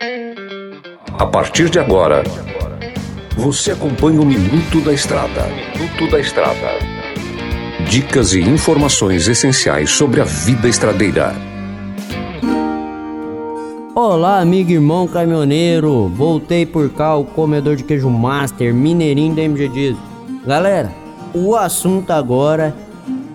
A partir de agora, você acompanha o Minuto da Estrada. Minuto da Estrada. Dicas e informações essenciais sobre a vida estradeira. Olá, amigo irmão caminhoneiro. Voltei por cá, o comedor de queijo master, mineirinho da MG Diz. Galera, o assunto agora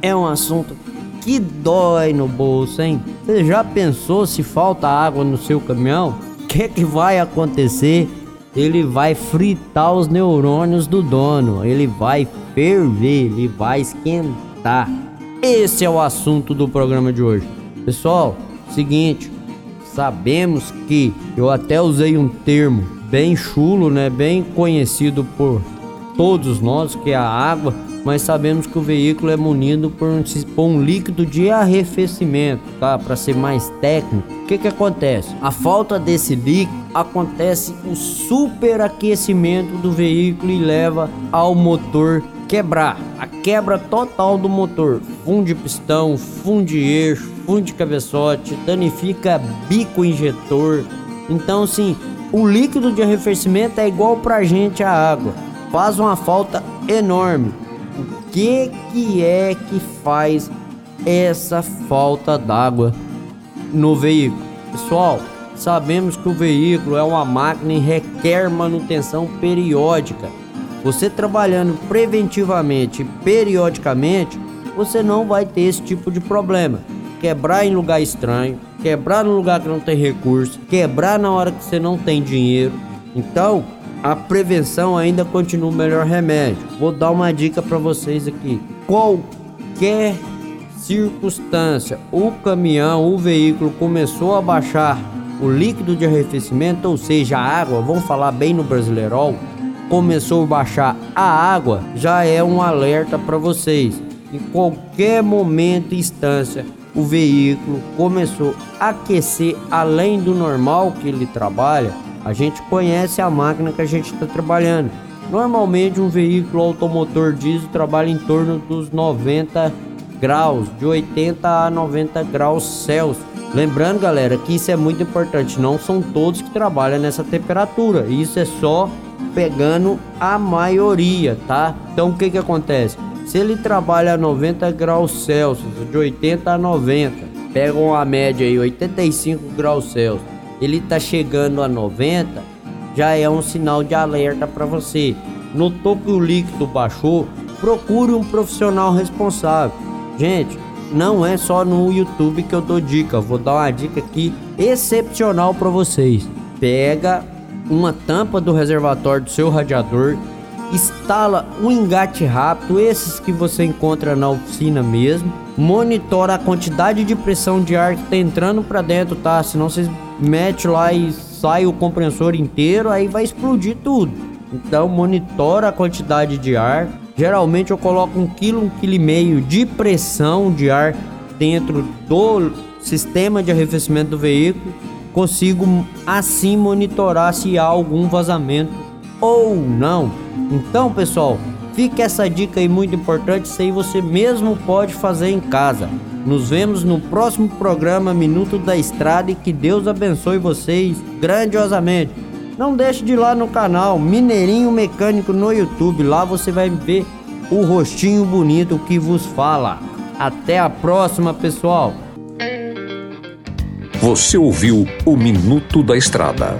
é um assunto que dói no bolso, hein? Você já pensou se falta água no seu caminhão? Que, que vai acontecer? Ele vai fritar os neurônios do dono, ele vai ferver, ele vai esquentar. Esse é o assunto do programa de hoje. Pessoal, seguinte, sabemos que eu até usei um termo bem chulo, né, bem conhecido por todos nós, que é a água mas sabemos que o veículo é munido por um, por um líquido de arrefecimento, tá? Para ser mais técnico, o que que acontece? A falta desse líquido acontece o superaquecimento do veículo e leva ao motor quebrar, a quebra total do motor, funde pistão, funde eixo, funde cabeçote, danifica bico injetor. Então, sim, o líquido de arrefecimento é igual pra gente a água, faz uma falta enorme que que é que faz essa falta d'água no veículo? Pessoal, sabemos que o veículo é uma máquina e requer manutenção periódica. Você trabalhando preventivamente, periodicamente, você não vai ter esse tipo de problema. Quebrar em lugar estranho, quebrar no lugar que não tem recurso, quebrar na hora que você não tem dinheiro. Então, a prevenção ainda continua o melhor remédio. Vou dar uma dica para vocês aqui. Qualquer circunstância, o caminhão, o veículo começou a baixar o líquido de arrefecimento, ou seja, a água, vamos falar bem no Brasileirol, começou a baixar a água, já é um alerta para vocês. Em qualquer momento e instância, o veículo começou a aquecer além do normal que ele trabalha, a gente conhece a máquina que a gente está trabalhando. Normalmente um veículo automotor diesel trabalha em torno dos 90 graus, de 80 a 90 graus Celsius. Lembrando, galera, que isso é muito importante. Não são todos que trabalham nessa temperatura. Isso é só pegando a maioria, tá? Então o que que acontece? Se ele trabalha a 90 graus Celsius, de 80 a 90, pegam a média aí 85 graus Celsius ele está chegando a 90, já é um sinal de alerta para você. Notou que o líquido baixou? Procure um profissional responsável. Gente, não é só no YouTube que eu dou dica, vou dar uma dica aqui excepcional para vocês. Pega uma tampa do reservatório do seu radiador, instala um engate rápido, esses que você encontra na oficina mesmo. Monitora a quantidade de pressão de ar que está entrando para dentro, tá? Senão vocês mete lá e sai o compressor inteiro, aí vai explodir tudo. Então monitora a quantidade de ar. Geralmente eu coloco um quilo, um quilo e meio de pressão de ar dentro do sistema de arrefecimento do veículo. Consigo assim monitorar se há algum vazamento ou não. Então, pessoal, fica essa dica aí muito importante, isso aí você mesmo pode fazer em casa. Nos vemos no próximo programa Minuto da Estrada e que Deus abençoe vocês grandiosamente. Não deixe de ir lá no canal Mineirinho Mecânico no YouTube, lá você vai ver o rostinho bonito que vos fala. Até a próxima, pessoal. Você ouviu o Minuto da Estrada.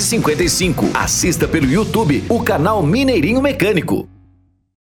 3355. Assista pelo YouTube o canal Mineirinho Mecânico.